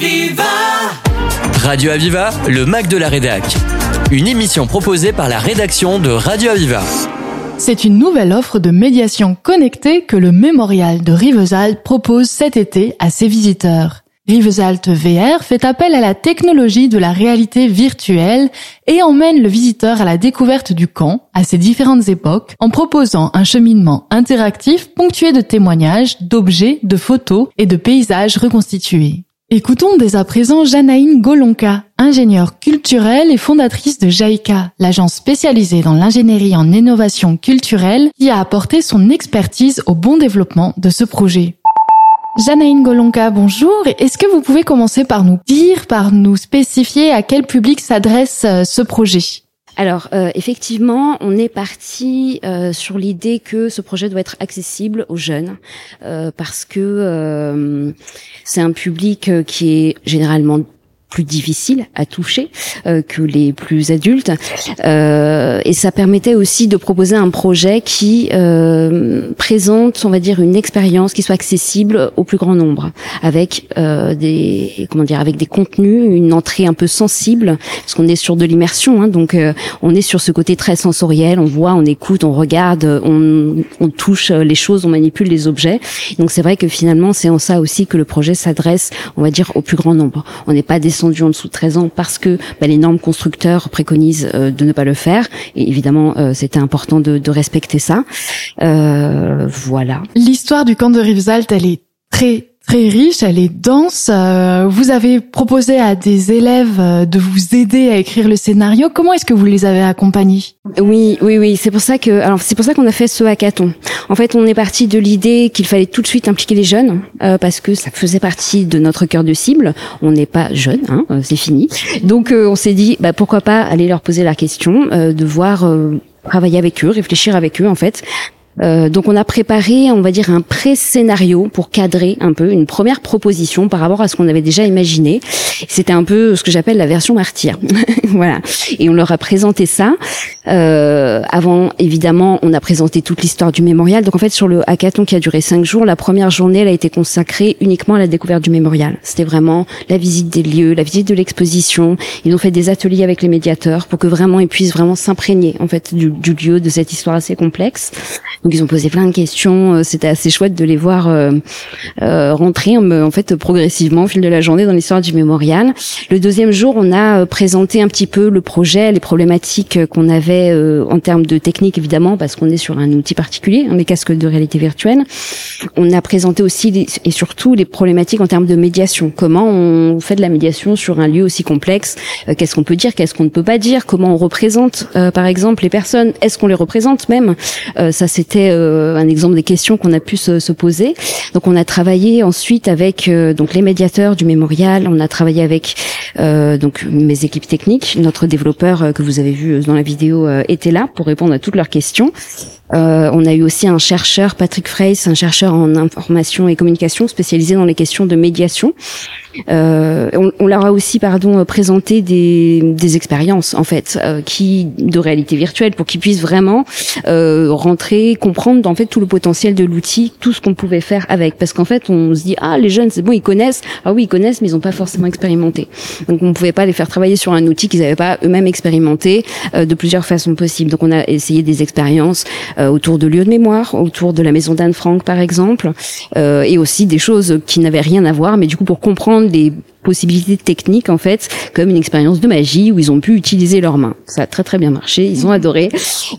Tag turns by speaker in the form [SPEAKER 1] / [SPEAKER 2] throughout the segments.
[SPEAKER 1] Aviva
[SPEAKER 2] Radio Aviva, le Mac de la Rédac. Une émission proposée par la rédaction de Radio Aviva.
[SPEAKER 3] C'est une nouvelle offre de médiation connectée que le mémorial de Rivesaltes propose cet été à ses visiteurs. Rivesaltes VR fait appel à la technologie de la réalité virtuelle et emmène le visiteur à la découverte du camp à ses différentes époques en proposant un cheminement interactif ponctué de témoignages, d'objets, de photos et de paysages reconstitués. Écoutons dès à présent Janaïne Golonka, ingénieure culturelle et fondatrice de JAICA, l'agence spécialisée dans l'ingénierie en innovation culturelle qui a apporté son expertise au bon développement de ce projet. Janaïne Golonka, bonjour. Est-ce que vous pouvez commencer par nous dire, par nous spécifier à quel public s'adresse euh, ce projet?
[SPEAKER 4] Alors euh, effectivement, on est parti euh, sur l'idée que ce projet doit être accessible aux jeunes euh, parce que c'est un public qui est généralement plus difficile à toucher euh, que les plus adultes. Euh, et ça permettait aussi de proposer un projet qui euh, présente on va dire une expérience qui soit accessible au plus grand nombre avec euh, des comment dire avec des contenus une entrée un peu sensible parce qu'on est sur de l'immersion hein, donc euh, on est sur ce côté très sensoriel on voit on écoute on regarde on, on touche les choses on manipule les objets. Donc c'est vrai que finalement c'est en ça aussi que le projet s'adresse on va dire au plus grand nombre. On n'est pas des descendu en dessous de 13 ans parce que bah, les normes constructeurs préconisent euh, de ne pas le faire. Et évidemment, euh, c'était important de, de, respecter ça. Euh, voilà.
[SPEAKER 3] L'histoire du camp de Rivesaltes, elle est très très riche, elle est dense. Euh, vous avez proposé à des élèves euh, de vous aider à écrire le scénario. Comment est-ce que vous les avez accompagnés?
[SPEAKER 4] Oui, oui, oui. C'est pour ça que, alors c'est pour ça qu'on a fait ce hackathon. En fait, on est parti de l'idée qu'il fallait tout de suite impliquer les jeunes euh, parce que ça faisait partie de notre cœur de cible. On n'est pas jeunes, hein, c'est fini. Donc on s'est dit, bah, pourquoi pas aller leur poser la question, de voir travailler avec eux, réfléchir avec eux en fait euh, donc on a préparé, on va dire, un pré-scénario pour cadrer un peu une première proposition par rapport à ce qu'on avait déjà imaginé. C'était un peu ce que j'appelle la version martyr. voilà. Et on leur a présenté ça. Euh, avant, évidemment, on a présenté toute l'histoire du mémorial. Donc en fait, sur le hackathon qui a duré cinq jours, la première journée, elle a été consacrée uniquement à la découverte du mémorial. C'était vraiment la visite des lieux, la visite de l'exposition. Ils ont fait des ateliers avec les médiateurs pour que vraiment ils puissent vraiment s'imprégner en fait du, du lieu, de cette histoire assez complexe. Ils ont posé plein de questions. Euh, c'était assez chouette de les voir euh, euh, rentrer en fait progressivement au fil de la journée dans l'histoire du mémorial. Le deuxième jour, on a présenté un petit peu le projet, les problématiques qu'on avait en termes de technique évidemment parce qu'on est sur un outil particulier, hein, les casques de réalité virtuelle. On a présenté aussi et surtout les problématiques en termes de médiation. Comment on fait de la médiation sur un lieu aussi complexe Qu'est-ce qu'on peut dire Qu'est-ce qu'on ne peut pas dire Comment on représente par exemple les personnes Est-ce qu'on les représente même Ça c'est c'était euh, un exemple des questions qu'on a pu se, se, poser. Donc on a travaillé ensuite avec euh, donc les médiateurs du mémorial, on a travaillé avec euh, donc mes équipes techniques, notre développeur que vous avez vu dans la vidéo était là pour répondre à toutes leurs questions. Euh, on a eu aussi un chercheur, Patrick Freys, un chercheur en information et communication spécialisé dans les questions de médiation. Euh, on, on, leur a aussi, pardon, présenté des, des expériences en fait, euh, qui de réalité virtuelle, pour qu'ils puissent vraiment euh, rentrer, comprendre en fait tout le potentiel de l'outil, tout ce qu'on pouvait faire avec. Parce qu'en fait, on se dit ah les jeunes c'est bon, ils connaissent. Ah oui, ils connaissent, mais ils n'ont pas forcément expérimenté. Donc on ne pouvait pas les faire travailler sur un outil qu'ils n'avaient pas eux-mêmes expérimenté de plusieurs façons possibles. Donc on a essayé des expériences euh, autour de lieux de mémoire, autour de la maison d'Anne Frank par exemple, euh, et aussi des choses qui n'avaient rien à voir, mais du coup pour comprendre les possibilités techniques en fait, comme une expérience de magie où ils ont pu utiliser leurs mains. Ça a très très bien marché, ils ont adoré.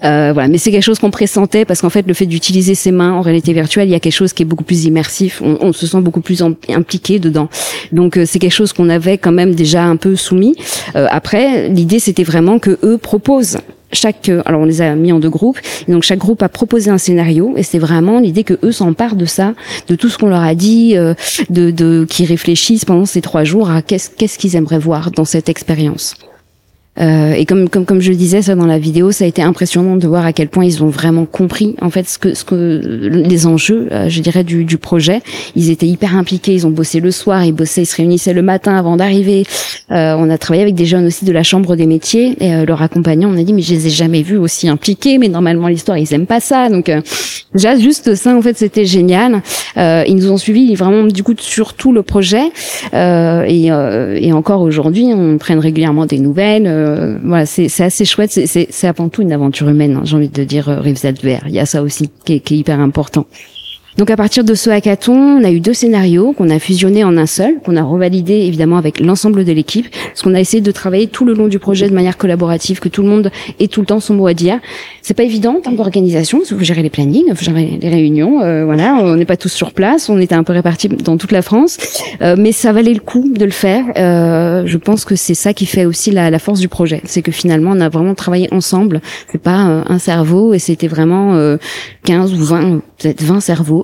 [SPEAKER 4] Euh, voilà, mais c'est quelque chose qu'on pressentait parce qu'en fait le fait d'utiliser ses mains en réalité virtuelle, il y a quelque chose qui est beaucoup plus immersif. On, on se sent beaucoup plus impliqué dedans. Donc euh, c'est quelque chose qu'on avait quand même déjà un peu soumis. Euh, après, l'idée c'était vraiment que eux proposent chaque euh, alors on les a mis en deux groupes. Donc chaque groupe a proposé un scénario et c'est vraiment l'idée que eux s'emparent de ça de tout ce qu'on leur a dit euh, de, de qui réfléchissent pendant ces trois jours à qu'est-ce qu'est-ce qu'ils aimeraient voir dans cette expérience Euh, et comme, comme comme je le disais ça dans la vidéo, ça a été impressionnant de voir à quel point ils ont vraiment compris en fait ce que ce que les enjeux, euh, je dirais du, du projet. Ils étaient hyper impliqués, ils ont bossé le soir, ils bossaient, ils se réunissaient le matin avant d'arriver. Euh, on a travaillé avec des jeunes aussi de la chambre des métiers et euh, leur accompagnant, on a dit mais je les ai jamais vus aussi impliqués, mais normalement l'histoire ils aiment pas ça. Donc déjà juste ça en fait c'était génial. ils nous ont suivis vraiment du coup sur tout le projet et, et encore aujourd'hui on prenne régulièrement des nouvelles euh, voilà, c'est assez chouette. C'est avant tout une aventure humaine. Hein, j'ai envie de dire euh, Rives Vert. Il y a ça aussi qui est, qui est hyper important. Donc à partir de ce hackathon, on a eu deux scénarios qu'on a fusionnés en un seul, qu'on a revalidé évidemment avec l'ensemble de l'équipe, parce qu'on a essayé de travailler tout le long du projet de manière collaborative, que tout le monde ait tout le temps son mot à dire. C'est pas évident en termes d'organisation, parce faut gérer les plannings, faut gérer les réunions, euh, voilà, on n'est pas tous sur place, on était un peu répartis dans toute la France, euh, mais ça valait le coup de le faire. Euh, je pense que c'est ça qui fait aussi la, la force du projet, c'est que finalement on a vraiment travaillé ensemble, c'est pas un cerveau, et c'était vraiment 15 ou 20, peut-être 20 cerveaux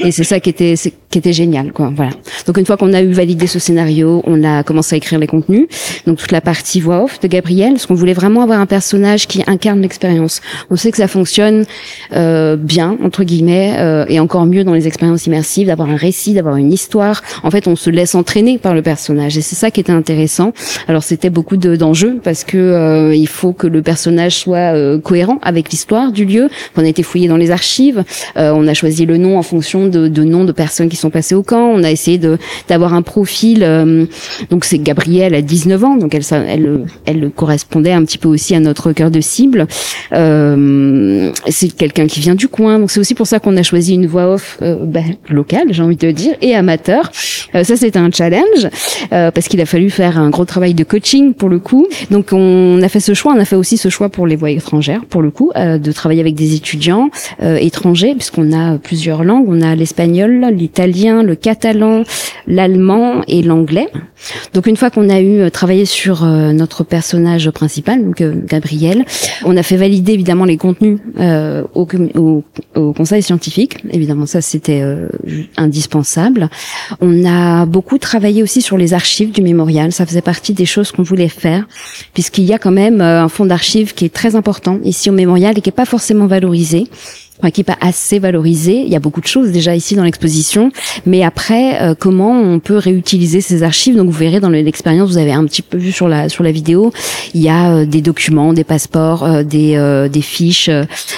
[SPEAKER 4] et c'est ça qui était qui était génial quoi voilà. Donc une fois qu'on a eu validé ce scénario on a commencé à écrire les contenus. Donc toute la partie voix off de Gabriel parce qu'on voulait vraiment avoir un personnage qui incarne l'expérience. On sait que ça fonctionne euh, bien entre guillemets euh, et encore mieux dans les expériences immersives d'avoir un récit d'avoir une histoire. En fait on se laisse entraîner par le personnage et c'est ça qui était intéressant. Alors c'était beaucoup d'enjeux parce que euh, il faut que le personnage soit euh, cohérent avec l'histoire du lieu. On a été fouillé dans les archives on a choisi le nom en fonction de, de noms de personnes qui sont passées au camp. On a essayé d'avoir un profil. Euh, donc c'est Gabrielle à 19 ans, donc elle, elle elle correspondait un petit peu aussi à notre cœur de cible. Euh, c'est quelqu'un qui vient du coin, donc c'est aussi pour ça qu'on a choisi une voix off euh, bah, locale, j'ai envie de dire, et amateur. Euh, ça c'était un challenge parce qu'il a fallu faire un gros travail de coaching pour le coup. Donc on a fait ce choix, on a fait aussi ce choix pour les voix étrangères pour le coup, de travailler avec des étudiants étrangers puisqu'on a plusieurs langues. On a l'espagnol, l'italien, le catalan, l'allemand et l'anglais. Donc une fois qu'on a eu euh, travaillé sur euh, notre personnage principal, donc euh, Gabriel, on a fait valider évidemment les contenus au, au, conseil scientifique. Évidemment, ça c'était indispensable. On a beaucoup travaillé aussi sur les archives du mémorial. Ça faisait partie des choses qu'on voulait faire, puisqu'il y a quand même un fonds d'archives qui est très important ici au mémorial et qui est pas forcément valorisé enfin, qui n'est pas assez valorisé. Il y a beaucoup de choses déjà ici dans l'exposition, mais après, euh, comment on peut réutiliser ces archives? Donc vous verrez dans l'expérience, vous avez un petit peu vu sur la sur la vidéo, il y a euh, des documents, des passeports, euh, des des fiches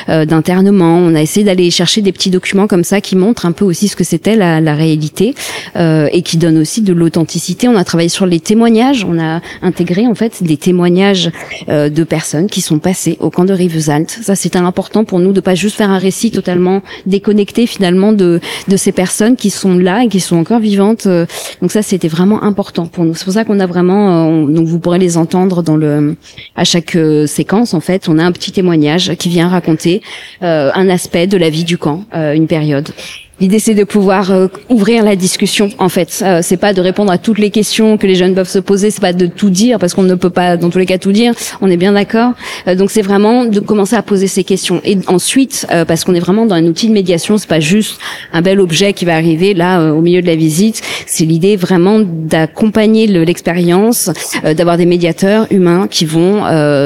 [SPEAKER 4] d'internement. On a essayé d'aller chercher des petits documents comme ça qui montrent un peu aussi ce que c'était la, la réalité et qui donnent aussi de l'authenticité. On a travaillé sur les témoignages, on a intégré en fait des témoignages de personnes qui sont passées au camp de Rivesaltes. Ça c'était important pour nous de pas juste faire un récit totalement déconnecté finalement de de ces personnes qui sont là et qui sont encore vivantes. Euh, donc ça, c'était vraiment important pour nous. C'est pour ça qu'on a vraiment, euh, donc vous pourrez les entendre dans le à chaque euh, séquence en fait. On a un petit témoignage qui vient raconter un aspect de la vie du camp, une période. L'idée c'est de pouvoir euh, ouvrir la discussion en fait. Euh, c'est pas de répondre à toutes les questions que les jeunes peuvent se poser, c'est pas de tout dire parce qu'on ne peut pas dans tous les cas tout dire. On est bien d'accord. Euh, donc c'est vraiment de commencer à poser ces questions et ensuite euh, parce qu'on est vraiment dans un outil de médiation, c'est pas juste un bel objet qui va arriver là au milieu de la visite. C'est l'idée vraiment d'accompagner l'expérience, d'avoir des médiateurs humains qui vont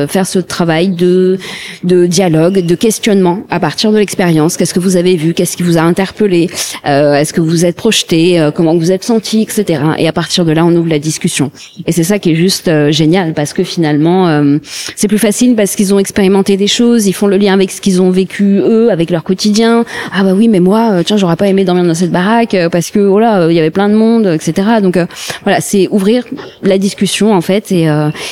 [SPEAKER 4] faire ce travail de de dialogue, de questionnement à partir de l'expérience. Qu'est-ce que vous avez vu? Qu'est-ce qui vous a interpellé? Euh, est-ce que vous êtes projeté, euh, comment vous êtes senti, etc. Et à partir de là, on ouvre la discussion. Et c'est ça qui est juste euh, génial parce que finalement, c'est plus facile parce qu'ils ont expérimenté des choses, ils font le lien avec ce qu'ils ont vécu eux, avec leur quotidien. Ah bah oui, mais moi, tiens, j'aurais pas aimé dormir dans cette baraque parce que voilà, il y avait plein de monde, etc. Donc voilà, c'est ouvrir la discussion en fait et,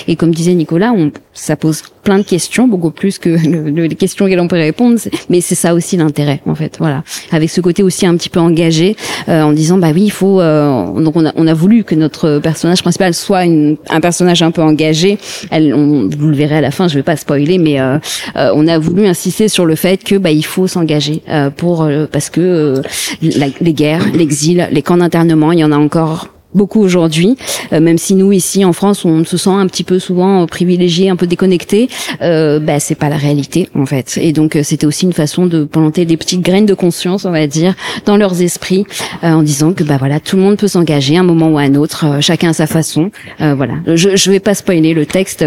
[SPEAKER 4] et comme disait Nicolas, on, ça pose plein de questions, beaucoup plus que les questions auxquelles on peut répondre. Mais c'est ça aussi l'intérêt, en fait. Voilà, avec ce côté aussi un petit peu engagé, euh, en disant bah oui, il faut. Euh, donc on a, on a voulu que notre personnage principal soit une, un personnage un peu engagé. Elle, on, vous le verrez à la fin, je vais pas spoiler, mais euh, euh on a voulu insister sur le fait que bah il faut s'engager euh, pour parce que les guerres, l'exil, les camps d'internement, il y en a encore beaucoup aujourd'hui, même si nous ici en France on se sent un petit peu souvent privilégié, un peu déconnecté, euh, bah, c'est pas la réalité en fait. Et donc c'était aussi une façon de planter des petites graines de conscience, on va dire, dans leurs esprits, en disant que bah voilà, tout le monde peut s'engager à un moment ou à un autre, chacun à sa façon. voilà, je, je vais pas spoiler le texte,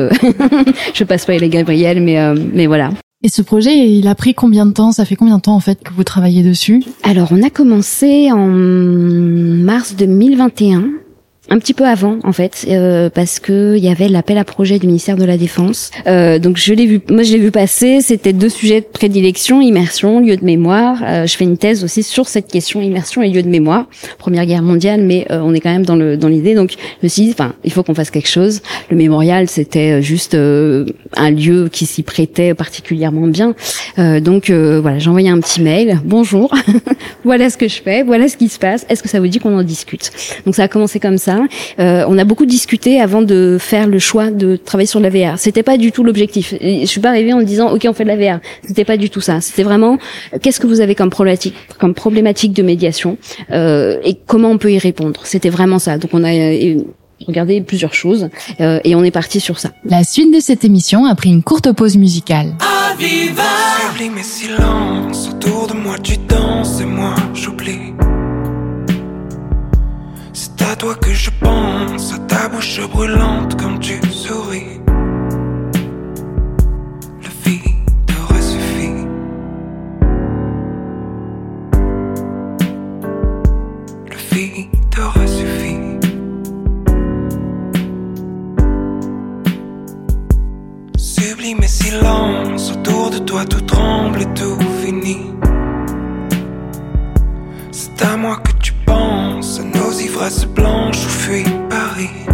[SPEAKER 4] je vais pas spoiler Gabriel, mais mais voilà.
[SPEAKER 3] Et ce projet, il a pris combien de temps? Ça fait combien de temps en fait que vous travaillez dessus?
[SPEAKER 4] Alors, on a commencé en mars 2021 un petit peu avant en fait euh, parce que il y avait l'appel à projet du ministère de la Défense. Euh, donc je l'ai vu moi je l'ai vu passer. C'était deux sujets de prédilection immersion lieu de mémoire. Euh, je fais une thèse aussi sur cette question immersion et lieu de mémoire. Première guerre mondiale mais euh, on est quand même dans le dans l'idée. Donc je me suis dit enfin il faut qu'on fasse quelque chose. Le mémorial c'était euh, juste un lieu qui s'y prêtait particulièrement bien. Donc voilà j'ai envoyé un petit mail. Bonjour. Voilà ce que je fais. Voilà ce qui se passe. Est-ce que ça vous dit qu'on en discute? Donc ça a commencé comme ça euh, on a beaucoup discuté avant de faire le choix de travailler sur la VR. C'était pas du tout l'objectif. Je suis pas arrivée en me disant OK on fait de la VR. C'était pas du tout ça. C'était vraiment qu'est-ce que vous avez comme problématique, comme problématique de médiation euh, et comment on peut y répondre? C'était vraiment ça. Donc on a euh, regardé plusieurs choses et on est parti sur ça.
[SPEAKER 3] La suite de cette émission a pris une courte pause musicale.
[SPEAKER 1] autour de moi tu toi que je pense, à ta bouche brûlante quand tu souris. Le vide aurait suffi. Le vide aurait suffi. Sublime silence, autour de toi tout tremble et tout finit. C'est à moi que tu penses, à nos ivresses body.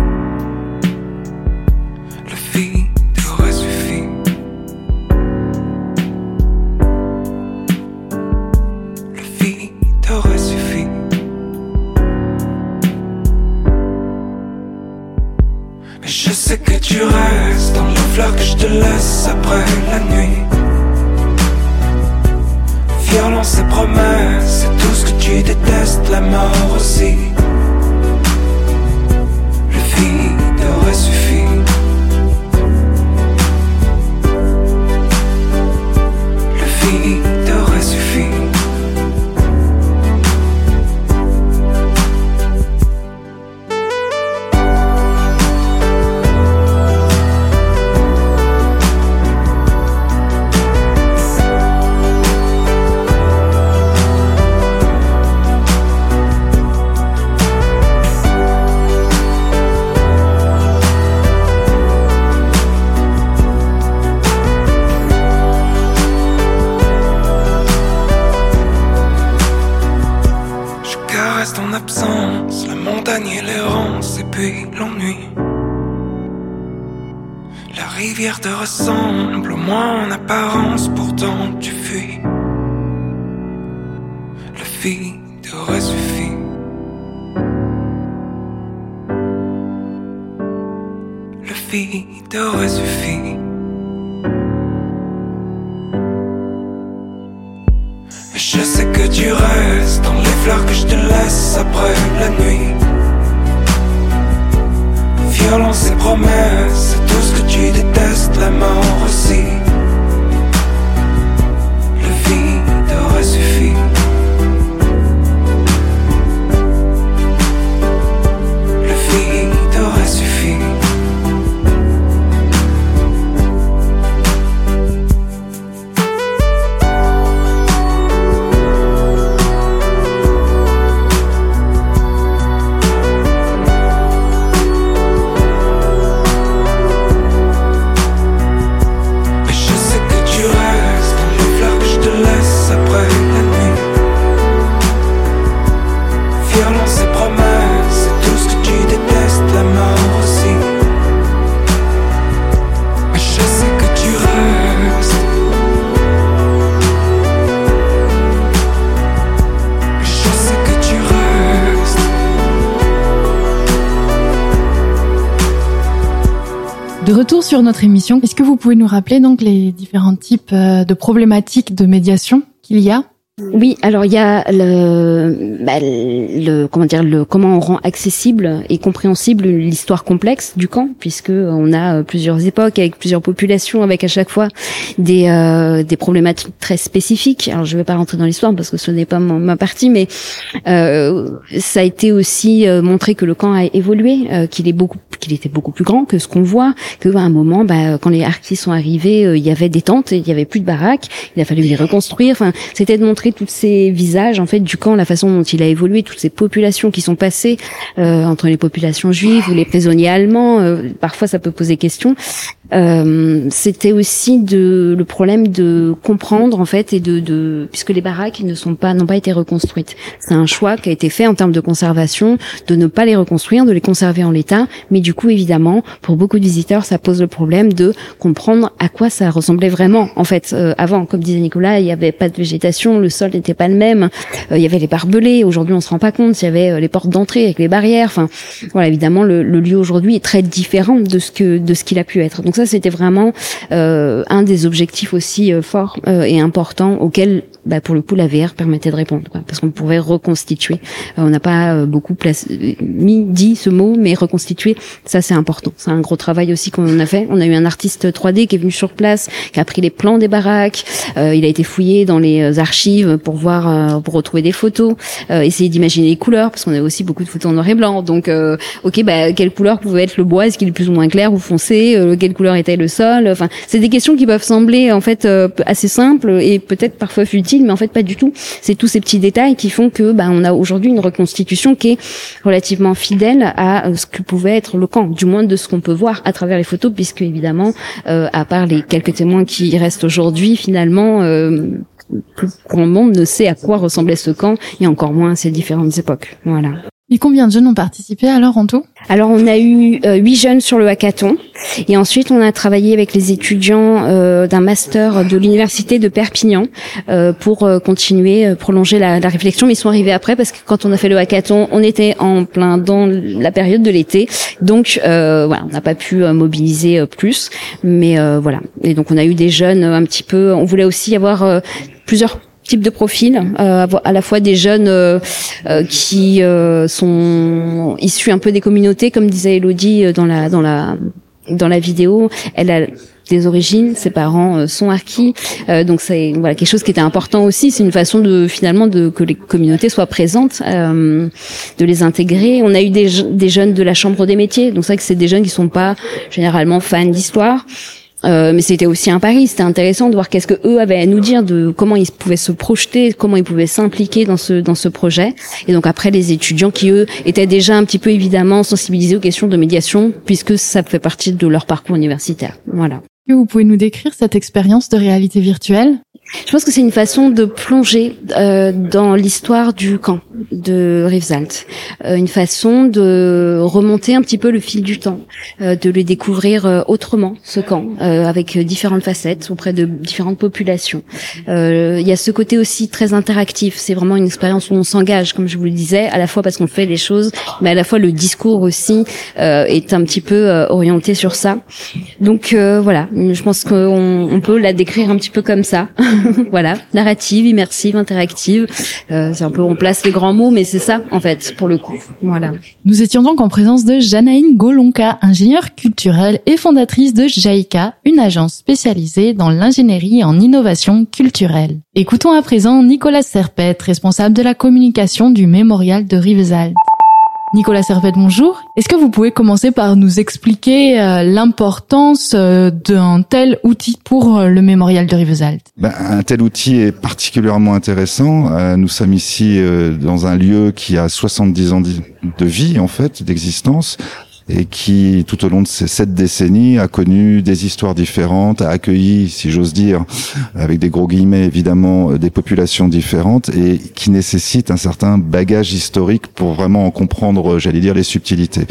[SPEAKER 1] Vide aurait suffi. Je sais que tu restes dans les fleurs que je te laisse après la nuit. Violence et promesses, c'est tout ce que tu détestes, la mort aussi. Le vide aurait suffi.
[SPEAKER 3] Retour sur notre émission, est-ce que vous pouvez nous rappeler donc les différents types euh, de problématiques de médiation qu'il y a
[SPEAKER 4] Oui, alors il y a le, bah, le comment dire le comment on rend accessible et compréhensible l'histoire complexe du camp puisque on a euh, plusieurs époques avec plusieurs populations avec à chaque fois des euh, des problématiques très spécifiques. Alors je vais pas rentrer dans l'histoire parce que ce n'est pas ma, partie, mais euh, ça a été aussi euh, montré que le camp a évolué, qu'il est beaucoup qu'il était beaucoup plus grand que ce qu'on voit, que à un moment, bah, quand les harkis sont arrivés, il y avait des tentes, il y avait plus de baraques, il a fallu les reconstruire. Enfin, c'était de montrer tous ces visages en fait du camp, la façon dont il a évolué, toutes ces populations qui sont passées euh, entre les populations juives ou les prisonniers allemands. Euh, parfois, ça peut poser question. Euh, c'était aussi de le problème de comprendre en fait et de, de puisque les baraques ne sont pas n'ont pas été reconstruites. C'est un choix qui a été fait en termes de conservation de ne pas les reconstruire, de les conserver en l'état. Mais du coup, évidemment, pour beaucoup de visiteurs, ça pose le problème de comprendre à quoi ça ressemblait vraiment. En fait, euh, avant, comme disait Nicolas, il n'y avait pas de végétation, le sol n'était pas le même. Euh, il y avait les barbelés. Aujourd'hui, on se rend pas compte. Il y avait les portes d'entrée avec les barrières. Enfin, voilà, évidemment, le, le lieu aujourd'hui est très différent de ce que de ce qu'il a pu être. Ça, c'était vraiment euh, un des objectifs aussi euh, forts euh, et importants auxquels bah, pour le coup la VR permettait de répondre quoi, parce qu'on pouvait reconstituer. Euh, on n'a pas euh, beaucoup placé, mis dit ce mot mais reconstituer ça c'est important. C'est un gros travail aussi qu'on a fait. On a eu un artiste 3D qui est venu sur place qui a pris les plans des baraques euh, il a été fouillé dans les archives pour voir pour retrouver des photos essayer d'imaginer les couleurs parce qu'on avait aussi beaucoup de photos en noir et blanc. Donc ok bah quelle couleur pouvait être le bois? Est-ce qu'il est plus ou moins clair ou foncé? Quelle couleur était le sol? Enfin c'est des questions qui peuvent sembler en fait assez simples et peut-être parfois futiles mais en fait pas du tout. C'est tous ces petits détails qui font que bah, on a aujourd'hui une reconstitution qui est relativement fidèle à euh, ce que pouvait être le camp, du moins de ce qu'on peut voir à travers les photos, puisque évidemment, euh, à part les quelques témoins qui restent aujourd'hui, finalement, euh, plus grand monde ne sait à quoi ressemblait ce camp et encore moins ces différentes époques. Voilà.
[SPEAKER 3] Et combien de jeunes ont participé alors en tout
[SPEAKER 4] Alors on a eu euh, huit jeunes sur le hackathon et ensuite on a travaillé avec les étudiants euh, d'un master de l'université de Perpignan euh, pour continuer prolonger la, la, réflexion. Mais ils sont arrivés après parce que quand on a fait le hackathon, on était en plein dans la période de l'été, donc voilà, on n'a pas pu mobiliser plus. Mais voilà, et donc on a eu des jeunes un petit peu. On voulait aussi avoir plusieurs type de profil, euh, à la fois des jeunes euh, euh, qui sont issus un peu des communautés, comme disait Elodie dans la dans la dans la vidéo. Elle a des origines, ses parents sont acquis, donc c'est voilà quelque chose qui était important aussi. C'est une façon de finalement de que les communautés soient présentes, de les intégrer. On a eu des, des jeunes de la chambre des métiers, donc c'est vrai que c'est des jeunes qui sont pas généralement fans d'histoire, euh, mais c'était aussi un pari. C'était intéressant de voir qu'est-ce que eux avaient à nous dire de comment ils pouvaient se projeter, comment ils pouvaient s'impliquer dans ce dans ce projet. Et donc après les étudiants qui eux étaient déjà un petit peu évidemment sensibilisés aux questions de médiation puisque ça fait partie de leur parcours universitaire. Voilà.
[SPEAKER 3] Vous pouvez nous décrire cette expérience de réalité virtuelle?
[SPEAKER 4] Je pense que c'est une façon de plonger euh, dans l'histoire du camp de Rivesaltes, euh, une façon de remonter un petit peu le fil du temps, euh, de le découvrir euh, autrement ce camp, euh, avec différentes facettes auprès de différentes populations. Euh, il y a ce côté aussi très interactif. C'est vraiment une expérience où on s'engage, comme je vous le disais, à la fois parce qu'on fait les choses, mais à la fois le discours aussi est un petit peu orienté sur ça. Donc voilà, je pense qu'on on peut la décrire un petit peu comme ça. voilà, narrative, immersive, interactive. Euh, c'est un peu, on place les grands mots, mais c'est ça en fait pour le coup. Voilà.
[SPEAKER 3] Nous étions donc en présence de Janaïne Golonka, ingénieure culturelle et fondatrice de JAICA, une agence spécialisée dans l'ingénierie en innovation culturelle. Écoutons à présent Nicolas Serpette, responsable de la communication du mémorial de Rivesaltes. Nicolas Servette, bonjour. Est-ce que vous pouvez commencer par nous expliquer euh, l'importance euh, d'un tel outil pour euh, le mémorial de Rivesaltes?
[SPEAKER 5] Ben, Un tel outil est particulièrement intéressant. nous sommes ici dans un lieu qui a 70 ans de vie, en fait, d'existence, et qui, tout au long de ces sept décennies, a connu des histoires différentes, a accueilli, si j'ose dire, avec des gros guillemets évidemment, des populations différentes et qui nécessite un certain bagage historique pour vraiment en comprendre, j'allais dire, les subtilités.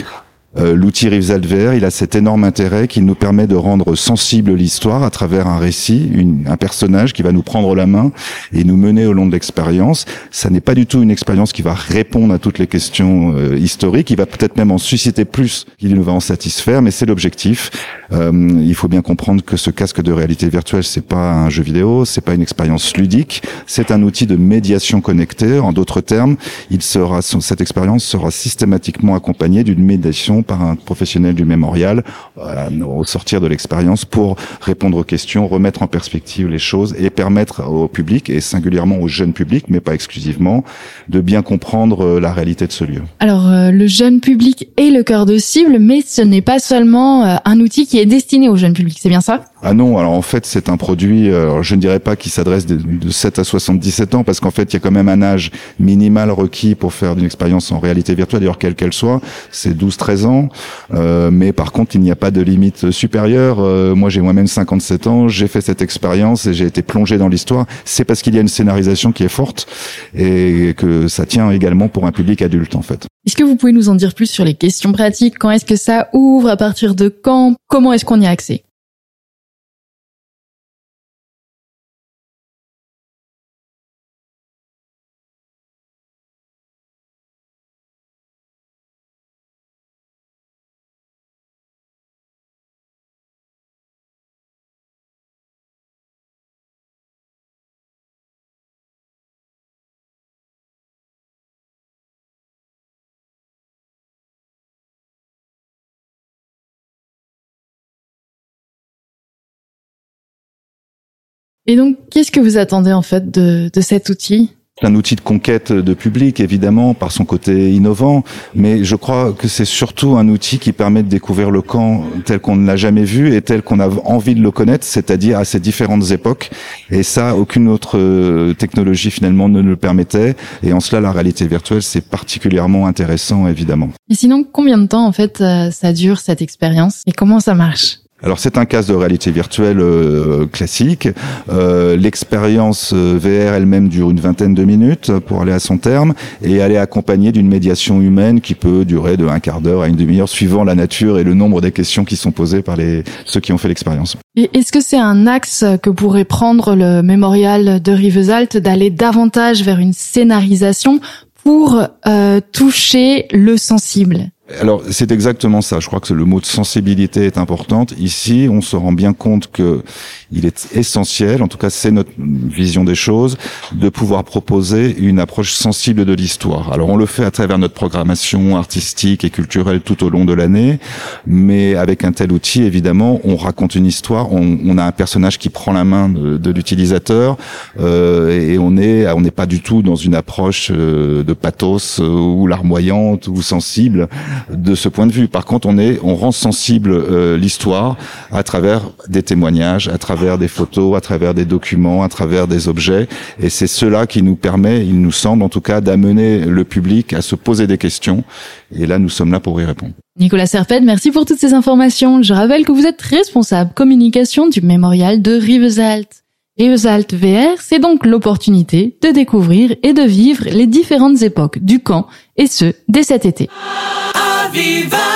[SPEAKER 5] Euh, L'outil Rivesalt VR, il a cet énorme intérêt qu'il nous permet de rendre sensible l'histoire à travers un récit, une, un personnage qui va nous prendre la main et nous mener au long de l'expérience. Ça n'est pas du tout une expérience qui va répondre à toutes les questions euh, historiques, il va peut-être même en susciter plus qu'il ne va en satisfaire, mais c'est l'objectif. Euh, il faut bien comprendre que ce casque de réalité virtuelle, c'est pas un jeu vidéo, c'est pas une expérience ludique, c'est un outil de médiation connectée. En d'autres termes, il sera, cette expérience sera systématiquement accompagnée d'une médiation par un professionnel du mémorial euh, au sortir de l'expérience pour répondre aux questions, remettre en perspective les choses et permettre au public et singulièrement au jeune public, mais pas exclusivement, de bien comprendre euh, la réalité de ce lieu.
[SPEAKER 3] Alors euh, le jeune public est le cœur de cible, mais ce n'est pas seulement euh, un outil qui est destiné au jeune public, c'est bien ça?
[SPEAKER 5] Ah non, alors en fait c'est un produit, alors je ne dirais pas qu'il s'adresse de, de 7 à 77 ans, parce qu'en fait il y a quand même un âge minimal requis pour faire une expérience en réalité virtuelle, d'ailleurs quelle qu'elle soit, c'est 12-13 ans, euh, mais par contre il n'y a pas de limite supérieure. Euh, moi j'ai moi-même 57 ans, j'ai fait cette expérience et j'ai été plongé dans l'histoire. C'est parce qu'il y a une scénarisation qui est forte et que ça tient également pour un public adulte en fait.
[SPEAKER 3] Est-ce que vous pouvez nous en dire plus sur les questions pratiques? Quand est-ce que ça ouvre? À partir de quand? Comment est-ce qu'on y a accès? Et donc, qu'est-ce que vous attendez en fait de, de cet outil?
[SPEAKER 5] C'est un outil de conquête de public, évidemment, par son côté innovant, mais je crois que c'est surtout un outil qui permet de découvrir le camp tel qu'on ne l'a jamais vu et tel qu'on a envie de le connaître, c'est-à-dire à ces différentes époques. Et ça, aucune autre euh, technologie finalement ne le permettait. Et en cela, la réalité virtuelle, c'est particulièrement intéressant, évidemment.
[SPEAKER 3] Et sinon, combien de temps en fait euh, ça dure cette expérience? Et comment ça marche?
[SPEAKER 5] Alors c'est un casque de réalité virtuelle euh, classique. Euh, L'expérience euh, VR elle-même dure une vingtaine de minutes pour aller à son terme et elle est accompagnée d'une médiation humaine qui peut durer de un quart d'heure à une demi-heure suivant la nature et le nombre des questions qui sont posées par les ceux qui ont fait l'expérience.
[SPEAKER 3] Est-ce que c'est un axe que pourrait prendre le mémorial de Rivesalt d'aller davantage vers une scénarisation pour euh, toucher le sensible?
[SPEAKER 5] Alors c'est exactement ça. Je crois que le mot de sensibilité est importante. Ici, on se rend bien compte que il est essentiel, en tout cas c'est notre vision des choses, de pouvoir proposer une approche sensible de l'histoire. Alors on le fait à travers notre programmation artistique et culturelle tout au long de l'année, mais avec un tel outil, évidemment, on raconte une histoire. On, on a un personnage qui prend la main de, de l'utilisateur euh, et on est on n'est pas du tout dans une approche euh, de pathos euh, ou larmoyante ou sensible de ce point de vue. Par contre, on est, on rend sensible euh, l'histoire à travers des témoignages, à travers des photos, à travers des documents, à travers des objets, et c'est cela qui nous permet, il nous semble en tout cas, d'amener le public à se poser des questions. Et là, nous sommes là pour y répondre.
[SPEAKER 3] Nicolas Serped, merci pour toutes ces informations. Je rappelle que vous êtes responsable communication du mémorial de Rivesalt. Rivesalt VR, c'est donc l'opportunité de découvrir et de vivre les différentes époques du camp, et ce, dès cet été.
[SPEAKER 1] Aviva